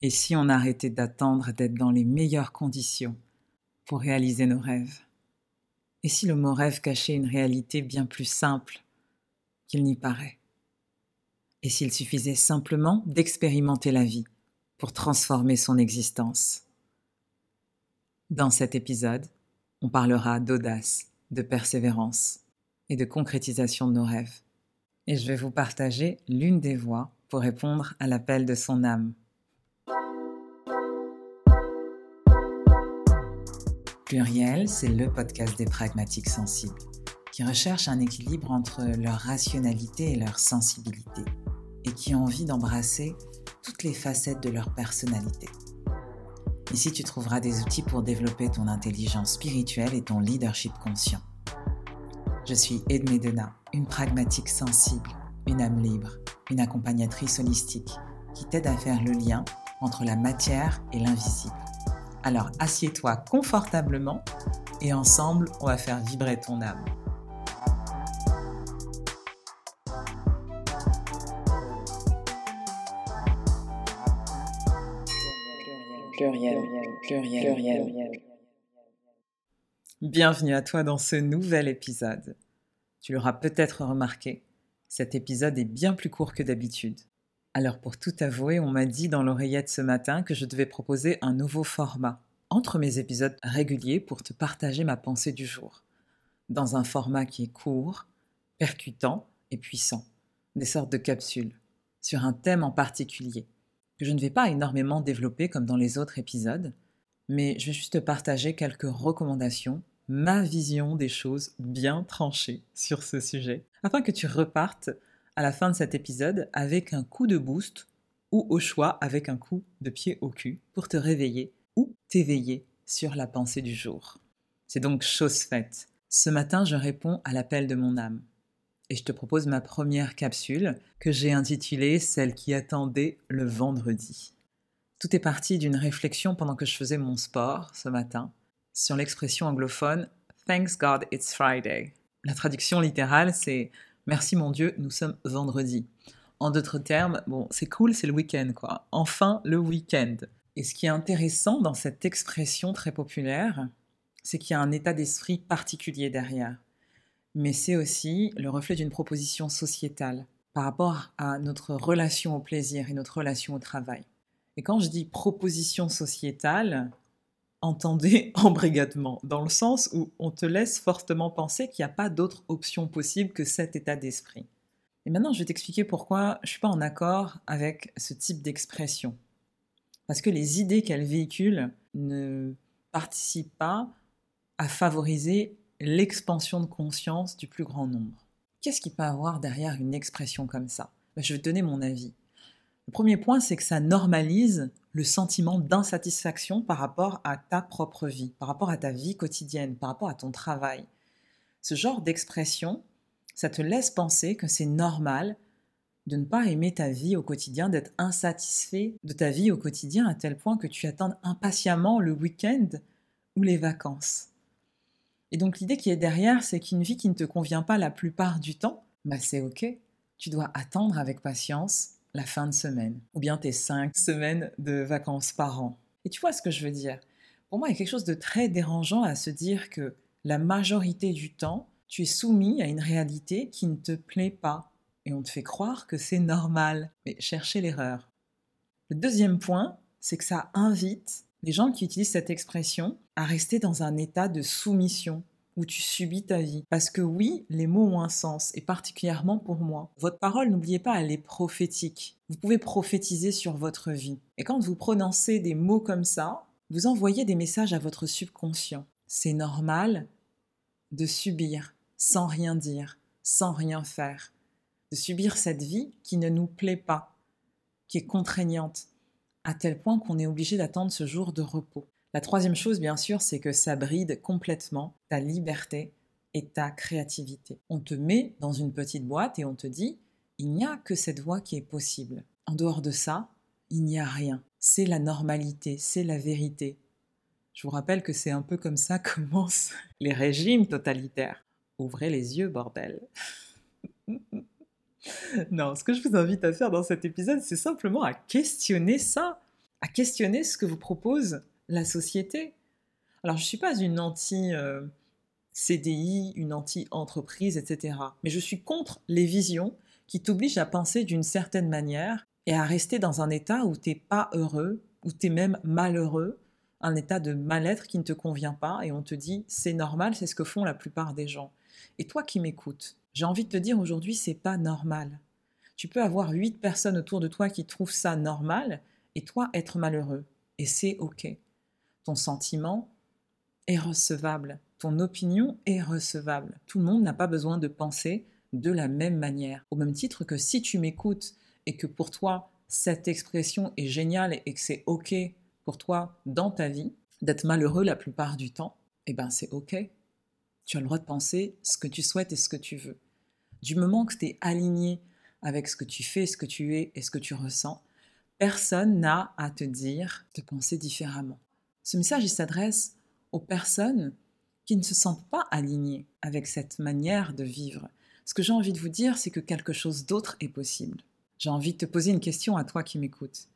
Et si on arrêtait d'attendre d'être dans les meilleures conditions pour réaliser nos rêves? Et si le mot rêve cachait une réalité bien plus simple qu'il n'y paraît? Et s'il suffisait simplement d'expérimenter la vie pour transformer son existence? Dans cet épisode, on parlera d'audace, de persévérance et de concrétisation de nos rêves. Et je vais vous partager l'une des voies pour répondre à l'appel de son âme. Pluriel, c'est le podcast des pragmatiques sensibles, qui recherchent un équilibre entre leur rationalité et leur sensibilité, et qui ont envie d'embrasser toutes les facettes de leur personnalité. Ici, tu trouveras des outils pour développer ton intelligence spirituelle et ton leadership conscient. Je suis Edmé Dena, une pragmatique sensible, une âme libre, une accompagnatrice holistique qui t'aide à faire le lien entre la matière et l'invisible. Alors assieds-toi confortablement et ensemble, on va faire vibrer ton âme. Pluriel, pluriel, pluriel. Bienvenue à toi dans ce nouvel épisode. Tu l'auras peut-être remarqué, cet épisode est bien plus court que d'habitude. Alors pour tout avouer, on m'a dit dans l'oreillette ce matin que je devais proposer un nouveau format entre mes épisodes réguliers pour te partager ma pensée du jour, dans un format qui est court, percutant et puissant, des sortes de capsules, sur un thème en particulier, que je ne vais pas énormément développer comme dans les autres épisodes, mais je vais juste te partager quelques recommandations ma vision des choses bien tranchée sur ce sujet, afin que tu repartes à la fin de cet épisode avec un coup de boost ou au choix avec un coup de pied au cul pour te réveiller ou t'éveiller sur la pensée du jour. C'est donc chose faite. Ce matin, je réponds à l'appel de mon âme. Et je te propose ma première capsule que j'ai intitulée Celle qui attendait le vendredi. Tout est parti d'une réflexion pendant que je faisais mon sport ce matin sur l'expression anglophone Thanks God it's Friday. La traduction littérale, c'est Merci mon Dieu, nous sommes vendredi. En d'autres termes, c'est cool, c'est le week-end, quoi. Enfin, le week-end. Et ce qui est intéressant dans cette expression très populaire, c'est qu'il y a un état d'esprit particulier derrière. Mais c'est aussi le reflet d'une proposition sociétale par rapport à notre relation au plaisir et notre relation au travail. Et quand je dis proposition sociétale, entendez embrigadement, dans le sens où on te laisse fortement penser qu'il n'y a pas d'autre option possible que cet état d'esprit. Et maintenant, je vais t'expliquer pourquoi je ne suis pas en accord avec ce type d'expression. Parce que les idées qu'elle véhicule ne participent pas à favoriser l'expansion de conscience du plus grand nombre. Qu'est-ce qu'il peut avoir derrière une expression comme ça? Ben, Je vais te donner mon avis. Le premier point, c'est que ça normalise le sentiment d'insatisfaction par rapport à ta propre vie, par rapport à ta vie quotidienne, par rapport à ton travail. Ce genre d'expression, ça te laisse penser que c'est normal de ne pas aimer ta vie au quotidien, d'être insatisfait de ta vie au quotidien à tel point que tu attends impatiemment le week-end ou les vacances. Et donc l'idée qui est derrière, c'est qu'une vie qui ne te convient pas la plupart du temps, bah c'est ok. Tu dois attendre avec patience la fin de semaine, ou bien tes cinq semaines de vacances par an. Et tu vois ce que je veux dire? Pour moi, il y a quelque chose de très dérangeant à se dire que la majorité du temps, tu es soumis à une réalité qui ne te plaît pas, et on te fait croire que c'est normal. Mais cherchez l'erreur. Le deuxième point, c'est que ça invite les gens qui utilisent cette expression à rester dans un état de soumission, où tu subis ta vie. Parce que oui, les mots ont un sens, et particulièrement pour moi. Votre parole, n'oubliez pas, elle est prophétique. Vous pouvez prophétiser sur votre vie. Et quand vous prononcez des mots comme ça, vous envoyez des messages à votre subconscient. C'est normal de subir sans rien dire, sans rien faire, de subir cette vie qui ne nous plaît pas, qui est contraignante, à tel point qu'on est obligé d'attendre ce jour de repos. La troisième chose, bien sûr, c'est que ça bride complètement ta liberté et ta créativité. On te met dans une petite boîte et on te dit, il n'y a que cette voie qui est possible. En dehors de ça, il n'y a rien. C'est la normalité, c'est la vérité. Je vous rappelle que c'est un peu comme ça commencent les régimes totalitaires. Ouvrez les yeux, bordel. non, ce que je vous invite à faire dans cet épisode, c'est simplement à questionner ça à questionner ce que vous propose la société. Alors, je ne suis pas une anti-CDI, une anti-entreprise, etc. Mais je suis contre les visions qui t'obligent à penser d'une certaine manière et à rester dans un état où tu n'es pas heureux, où tu es même malheureux, un état de mal-être qui ne te convient pas et on te dit c'est normal, c'est ce que font la plupart des gens. Et toi qui m'écoutes, j'ai envie de te dire aujourd'hui c'est pas normal. Tu peux avoir huit personnes autour de toi qui trouvent ça normal et toi être malheureux et c'est OK. Ton sentiment est recevable, ton opinion est recevable. Tout le monde n'a pas besoin de penser de la même manière. Au même titre que si tu m'écoutes et que pour toi cette expression est géniale et que c'est OK pour toi dans ta vie, d'être malheureux la plupart du temps, eh ben c'est ok. Tu as le droit de penser ce que tu souhaites et ce que tu veux. Du moment que tu es aligné avec ce que tu fais, ce que tu es et ce que tu ressens, personne n'a à te dire de penser différemment. Ce message, s'adresse aux personnes qui ne se sentent pas alignées avec cette manière de vivre. Ce que j'ai envie de vous dire, c'est que quelque chose d'autre est possible. J'ai envie de te poser une question à toi qui m'écoutes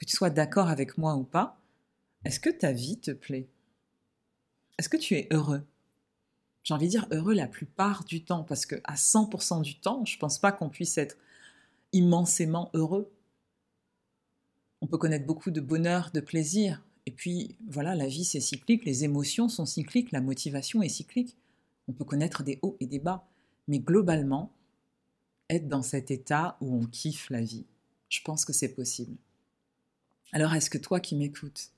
que tu sois d'accord avec moi ou pas, est-ce que ta vie te plaît? Est-ce que tu es heureux? J'ai envie de dire heureux la plupart du temps, parce que à 100% du temps, je ne pense pas qu'on puisse être immensément heureux. On peut connaître beaucoup de bonheur, de plaisir, et puis voilà, la vie c'est cyclique, les émotions sont cycliques, la motivation est cyclique. On peut connaître des hauts et des bas, mais globalement, être dans cet état où on kiffe la vie, je pense que c'est possible. Alors est-ce que toi qui m'écoutes,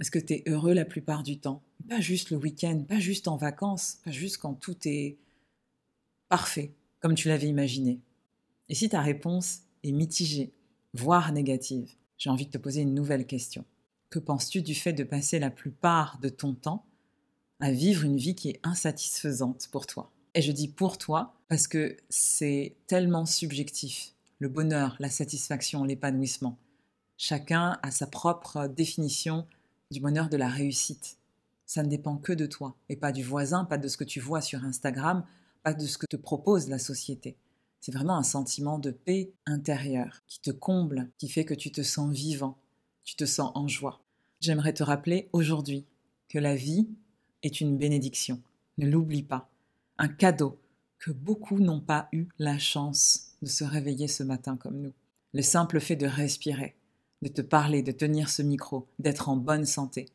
est-ce que tu es heureux la plupart du temps? Pas juste le week-end, pas juste en vacances, pas juste quand tout est parfait, comme tu l'avais imaginé. Et si ta réponse est mitigée, voire négative, j'ai envie de te poser une nouvelle question. Que penses-tu du fait de passer la plupart de ton temps à vivre une vie qui est insatisfaisante pour toi? Et je dis pour toi parce que c'est tellement subjectif. Le bonheur, la satisfaction, l'épanouissement. Chacun a sa propre définition du bonheur de la réussite. Ça ne dépend que de toi et pas du voisin, pas de ce que tu vois sur Instagram, pas de ce que te propose la société. C'est vraiment un sentiment de paix intérieure qui te comble, qui fait que tu te sens vivant, tu te sens en joie. J'aimerais te rappeler aujourd'hui que la vie est une bénédiction. Ne l'oublie pas. Un cadeau que beaucoup n'ont pas eu la chance de se réveiller ce matin comme nous. Le simple fait de respirer, de te parler, de tenir ce micro, d'être en bonne santé,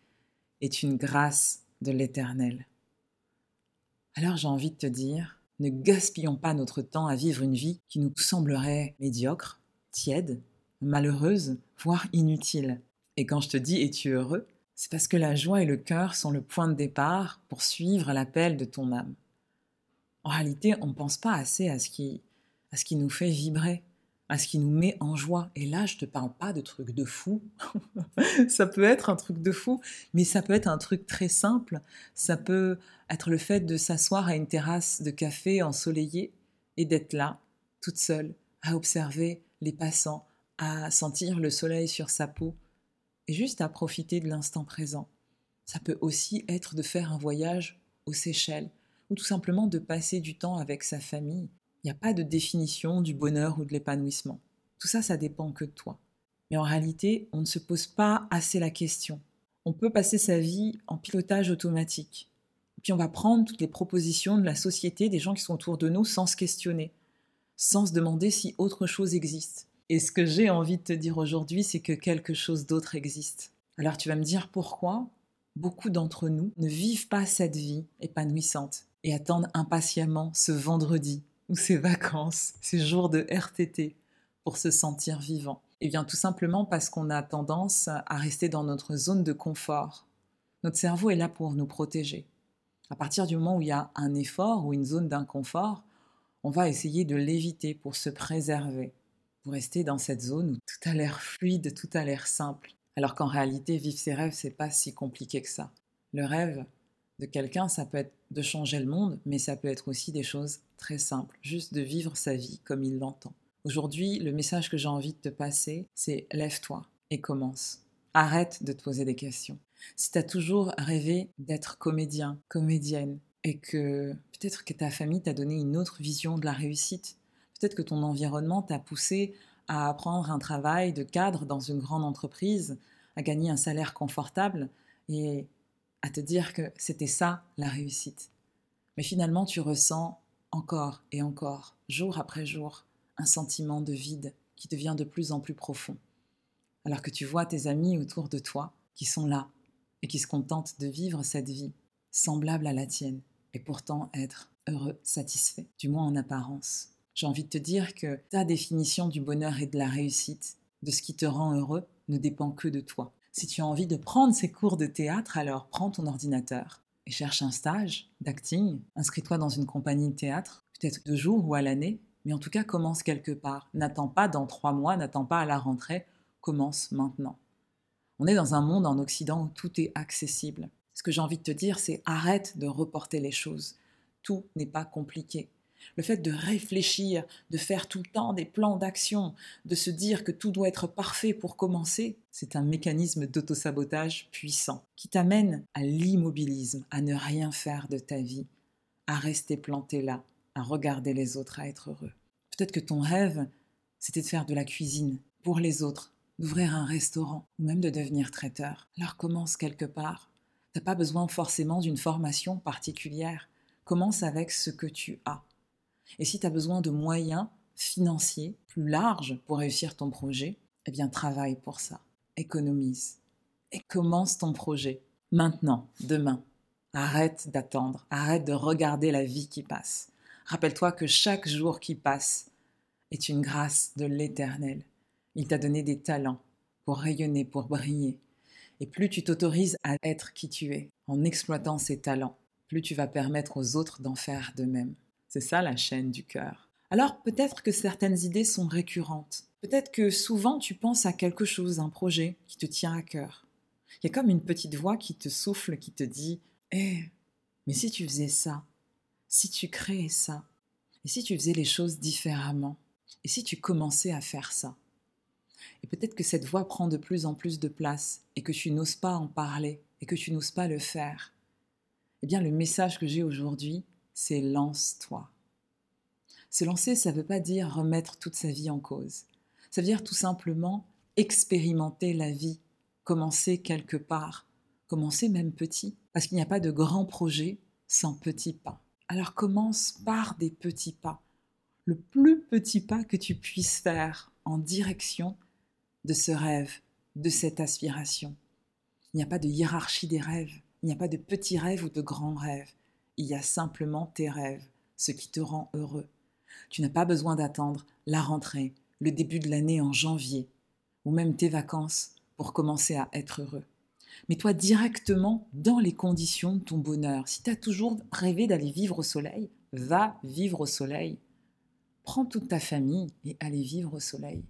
est une grâce de l'Éternel. Alors j'ai envie de te dire, ne gaspillons pas notre temps à vivre une vie qui nous semblerait médiocre, tiède, malheureuse, voire inutile. Et quand je te dis es-tu heureux, c'est parce que la joie et le cœur sont le point de départ pour suivre l'appel de ton âme. En réalité, on ne pense pas assez à ce qui, à ce qui nous fait vibrer, à ce qui nous met en joie. Et là, je te parle pas de trucs de fou. ça peut être un truc de fou, mais ça peut être un truc très simple. Ça peut être le fait de s'asseoir à une terrasse de café ensoleillée et d'être là, toute seule, à observer les passants, à sentir le soleil sur sa peau juste à profiter de l'instant présent. Ça peut aussi être de faire un voyage aux Seychelles ou tout simplement de passer du temps avec sa famille il n'y a pas de définition du bonheur ou de l'épanouissement. Tout ça, ça dépend que de toi. Mais en réalité, on ne se pose pas assez la question. On peut passer sa vie en pilotage automatique. Puis on va prendre toutes les propositions de la société, des gens qui sont autour de nous, sans se questionner, sans se demander si autre chose existe. Et ce que j'ai envie de te dire aujourd'hui, c'est que quelque chose d'autre existe. Alors tu vas me dire pourquoi beaucoup d'entre nous ne vivent pas cette vie épanouissante et attendent impatiemment ce vendredi ou ces vacances, ces jours de RTT pour se sentir vivant Eh bien tout simplement parce qu'on a tendance à rester dans notre zone de confort. Notre cerveau est là pour nous protéger. À partir du moment où il y a un effort ou une zone d'inconfort, on va essayer de l'éviter pour se préserver, pour rester dans cette zone où tout a l'air fluide, tout a l'air simple. Alors qu'en réalité, vivre ses rêves, c'est pas si compliqué que ça. Le rêve, de quelqu'un, ça peut être de changer le monde, mais ça peut être aussi des choses très simples, juste de vivre sa vie comme il l'entend. Aujourd'hui, le message que j'ai envie de te passer, c'est lève-toi et commence. Arrête de te poser des questions. Si tu as toujours rêvé d'être comédien, comédienne, et que peut-être que ta famille t'a donné une autre vision de la réussite, peut-être que ton environnement t'a poussé à apprendre un travail de cadre dans une grande entreprise, à gagner un salaire confortable et à te dire que c'était ça la réussite. Mais finalement, tu ressens encore et encore, jour après jour, un sentiment de vide qui devient de plus en plus profond. Alors que tu vois tes amis autour de toi qui sont là et qui se contentent de vivre cette vie semblable à la tienne et pourtant être heureux, satisfait, du moins en apparence. J'ai envie de te dire que ta définition du bonheur et de la réussite, de ce qui te rend heureux, ne dépend que de toi. Si tu as envie de prendre ces cours de théâtre, alors prends ton ordinateur et cherche un stage d'acting, inscris-toi dans une compagnie de théâtre, peut-être deux jours ou à l'année, mais en tout cas commence quelque part. N'attends pas dans trois mois, n'attends pas à la rentrée, commence maintenant. On est dans un monde en Occident où tout est accessible. Ce que j'ai envie de te dire, c'est arrête de reporter les choses. Tout n'est pas compliqué. Le fait de réfléchir, de faire tout le temps des plans d'action, de se dire que tout doit être parfait pour commencer, c'est un mécanisme d'autosabotage puissant qui t'amène à l'immobilisme, à ne rien faire de ta vie, à rester planté là, à regarder les autres, à être heureux. Peut-être que ton rêve, c'était de faire de la cuisine pour les autres, d'ouvrir un restaurant ou même de devenir traiteur. Alors commence quelque part. T'as pas besoin forcément d'une formation particulière. Commence avec ce que tu as. Et si tu as besoin de moyens financiers plus larges pour réussir ton projet, eh bien travaille pour ça. Économise. Et commence ton projet. Maintenant, demain. Arrête d'attendre. Arrête de regarder la vie qui passe. Rappelle-toi que chaque jour qui passe est une grâce de l'Éternel. Il t'a donné des talents pour rayonner, pour briller. Et plus tu t'autorises à être qui tu es en exploitant ces talents, plus tu vas permettre aux autres d'en faire de même. C'est ça la chaîne du cœur. Alors peut-être que certaines idées sont récurrentes. Peut-être que souvent tu penses à quelque chose, un projet qui te tient à cœur. Il y a comme une petite voix qui te souffle, qui te dit Eh, mais si tu faisais ça Si tu créais ça Et si tu faisais les choses différemment Et si tu commençais à faire ça? Et peut-être que cette voix prend de plus en plus de place et que tu n'oses pas en parler et que tu n'oses pas le faire. Eh bien, le message que j'ai aujourd'hui, c'est lance-toi. Se lancer, ça ne veut pas dire remettre toute sa vie en cause. Ça veut dire tout simplement expérimenter la vie, commencer quelque part, commencer même petit, parce qu'il n'y a pas de grand projet sans petits pas. Alors commence par des petits pas, le plus petit pas que tu puisses faire en direction de ce rêve, de cette aspiration. Il n'y a pas de hiérarchie des rêves, il n'y a pas de petits rêves ou de grands rêves il y a simplement tes rêves, ce qui te rend heureux. Tu n'as pas besoin d'attendre la rentrée, le début de l'année en janvier, ou même tes vacances pour commencer à être heureux. Mets-toi directement dans les conditions de ton bonheur. Si tu as toujours rêvé d'aller vivre au soleil, va vivre au soleil. Prends toute ta famille et allez vivre au soleil.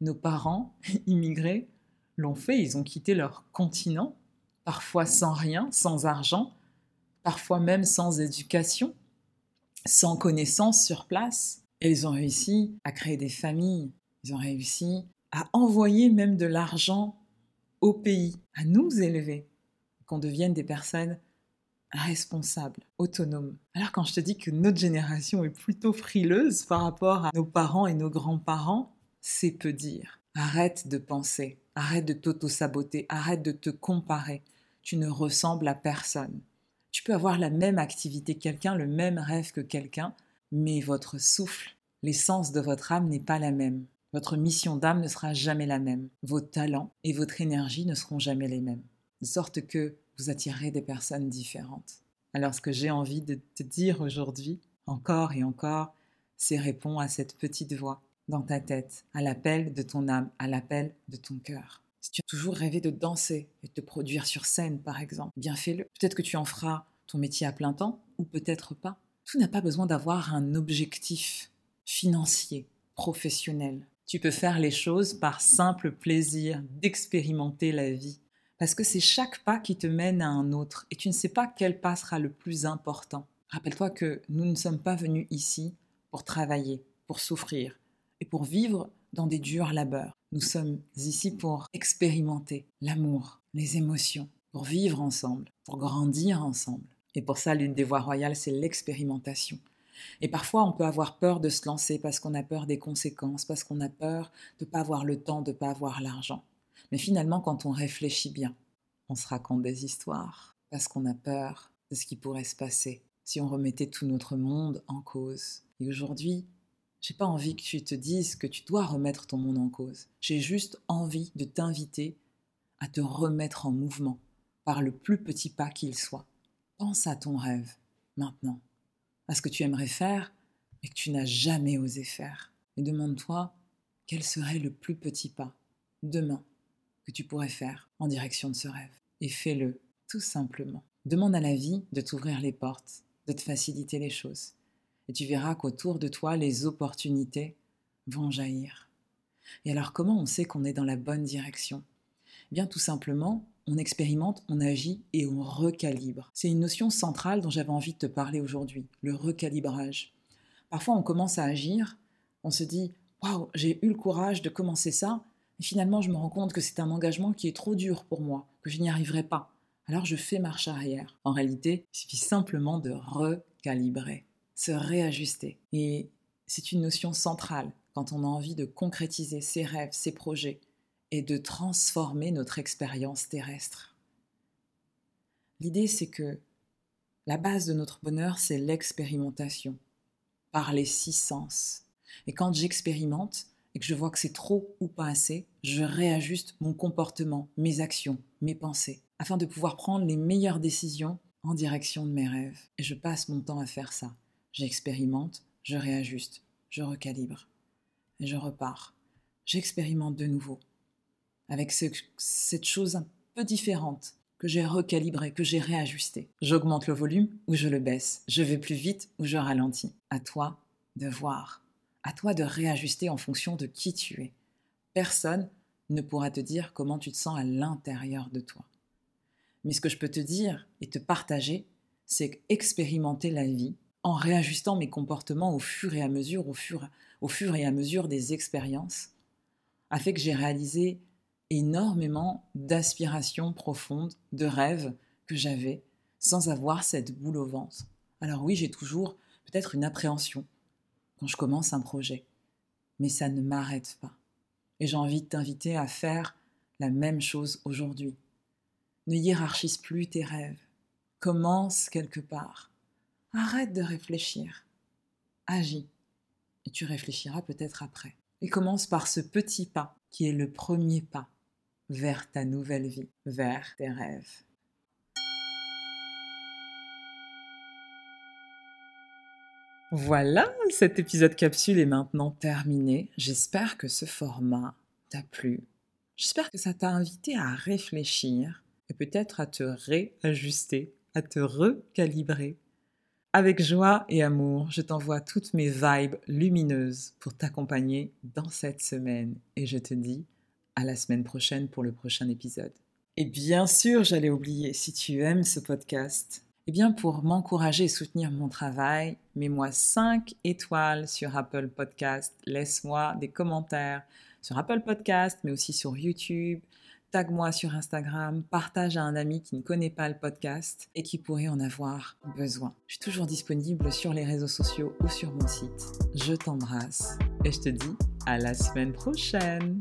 Nos parents, immigrés, l'ont fait, ils ont quitté leur continent, parfois sans rien, sans argent, parfois même sans éducation, sans connaissance sur place. Et ils ont réussi à créer des familles, ils ont réussi à envoyer même de l'argent au pays, à nous élever, qu'on devienne des personnes responsables, autonomes. Alors quand je te dis que notre génération est plutôt frileuse par rapport à nos parents et nos grands-parents, c'est peu dire. Arrête de penser, arrête de t'auto-saboter, arrête de te comparer. Tu ne ressembles à personne. Tu peux avoir la même activité que quelqu'un, le même rêve que quelqu'un, mais votre souffle, l'essence de votre âme n'est pas la même. Votre mission d'âme ne sera jamais la même. Vos talents et votre énergie ne seront jamais les mêmes. De sorte que vous attirerez des personnes différentes. Alors ce que j'ai envie de te dire aujourd'hui, encore et encore, c'est réponds à cette petite voix dans ta tête, à l'appel de ton âme, à l'appel de ton cœur. Si tu as toujours rêvé de danser et de te produire sur scène, par exemple, bien fais-le. Peut-être que tu en feras ton métier à plein temps, ou peut-être pas. Tout n'a pas besoin d'avoir un objectif financier, professionnel. Tu peux faire les choses par simple plaisir d'expérimenter la vie. Parce que c'est chaque pas qui te mène à un autre, et tu ne sais pas quel pas sera le plus important. Rappelle-toi que nous ne sommes pas venus ici pour travailler, pour souffrir, et pour vivre dans des durs labeurs. Nous sommes ici pour expérimenter l'amour, les émotions, pour vivre ensemble, pour grandir ensemble. Et pour ça, l'une des voies royales, c'est l'expérimentation. Et parfois, on peut avoir peur de se lancer parce qu'on a peur des conséquences, parce qu'on a peur de ne pas avoir le temps, de ne pas avoir l'argent. Mais finalement, quand on réfléchit bien, on se raconte des histoires parce qu'on a peur de ce qui pourrait se passer si on remettait tout notre monde en cause. Et aujourd'hui, j'ai pas envie que tu te dises que tu dois remettre ton monde en cause. J'ai juste envie de t'inviter à te remettre en mouvement par le plus petit pas qu'il soit. Pense à ton rêve maintenant, à ce que tu aimerais faire et que tu n'as jamais osé faire. Et demande-toi quel serait le plus petit pas demain que tu pourrais faire en direction de ce rêve? Et fais-le tout simplement. Demande à la vie de t'ouvrir les portes, de te faciliter les choses. Et tu verras qu'autour de toi, les opportunités vont jaillir. Et alors comment on sait qu'on est dans la bonne direction? Eh Bien tout simplement, on expérimente, on agit et on recalibre. C'est une notion centrale dont j'avais envie de te parler aujourd'hui, le recalibrage. Parfois on commence à agir, on se dit Waouh, j'ai eu le courage de commencer ça, et finalement je me rends compte que c'est un engagement qui est trop dur pour moi, que je n'y arriverai pas alors je fais marche arrière. En réalité, il suffit simplement de recalibrer, se réajuster. Et c'est une notion centrale quand on a envie de concrétiser ses rêves, ses projets et de transformer notre expérience terrestre. L'idée, c'est que la base de notre bonheur, c'est l'expérimentation, par les six sens. Et quand j'expérimente et que je vois que c'est trop ou pas assez, je réajuste mon comportement, mes actions, mes pensées afin de pouvoir prendre les meilleures décisions en direction de mes rêves. Et je passe mon temps à faire ça. J'expérimente, je réajuste, je recalibre. Et je repars. J'expérimente de nouveau. Avec cette chose un peu différente que j'ai recalibrée, que j'ai réajustée. J'augmente le volume ou je le baisse. Je vais plus vite ou je ralentis. À toi de voir. À toi de réajuster en fonction de qui tu es. Personne ne pourra te dire comment tu te sens à l'intérieur de toi. Mais ce que je peux te dire et te partager, c'est expérimenter la vie en réajustant mes comportements au fur et à mesure, au fur, au fur et à mesure des expériences, a fait que j'ai réalisé énormément d'aspirations profondes, de rêves que j'avais sans avoir cette boule au ventre. Alors oui, j'ai toujours peut-être une appréhension quand je commence un projet, mais ça ne m'arrête pas. Et j'ai envie de t'inviter à faire la même chose aujourd'hui. Ne hiérarchise plus tes rêves. Commence quelque part. Arrête de réfléchir. Agis. Et tu réfléchiras peut-être après. Et commence par ce petit pas qui est le premier pas vers ta nouvelle vie, vers tes rêves. Voilà, cet épisode capsule est maintenant terminé. J'espère que ce format t'a plu. J'espère que ça t'a invité à réfléchir et peut-être à te réajuster, à te recalibrer. Avec joie et amour, je t'envoie toutes mes vibes lumineuses pour t'accompagner dans cette semaine et je te dis à la semaine prochaine pour le prochain épisode. Et bien sûr, j'allais oublier, si tu aimes ce podcast, eh bien pour m'encourager et soutenir mon travail, mets-moi 5 étoiles sur Apple Podcast, laisse-moi des commentaires sur Apple Podcast, mais aussi sur YouTube, tag-moi sur Instagram, partage à un ami qui ne connaît pas le podcast et qui pourrait en avoir besoin. Je suis toujours disponible sur les réseaux sociaux ou sur mon site. Je t'embrasse et je te dis à la semaine prochaine.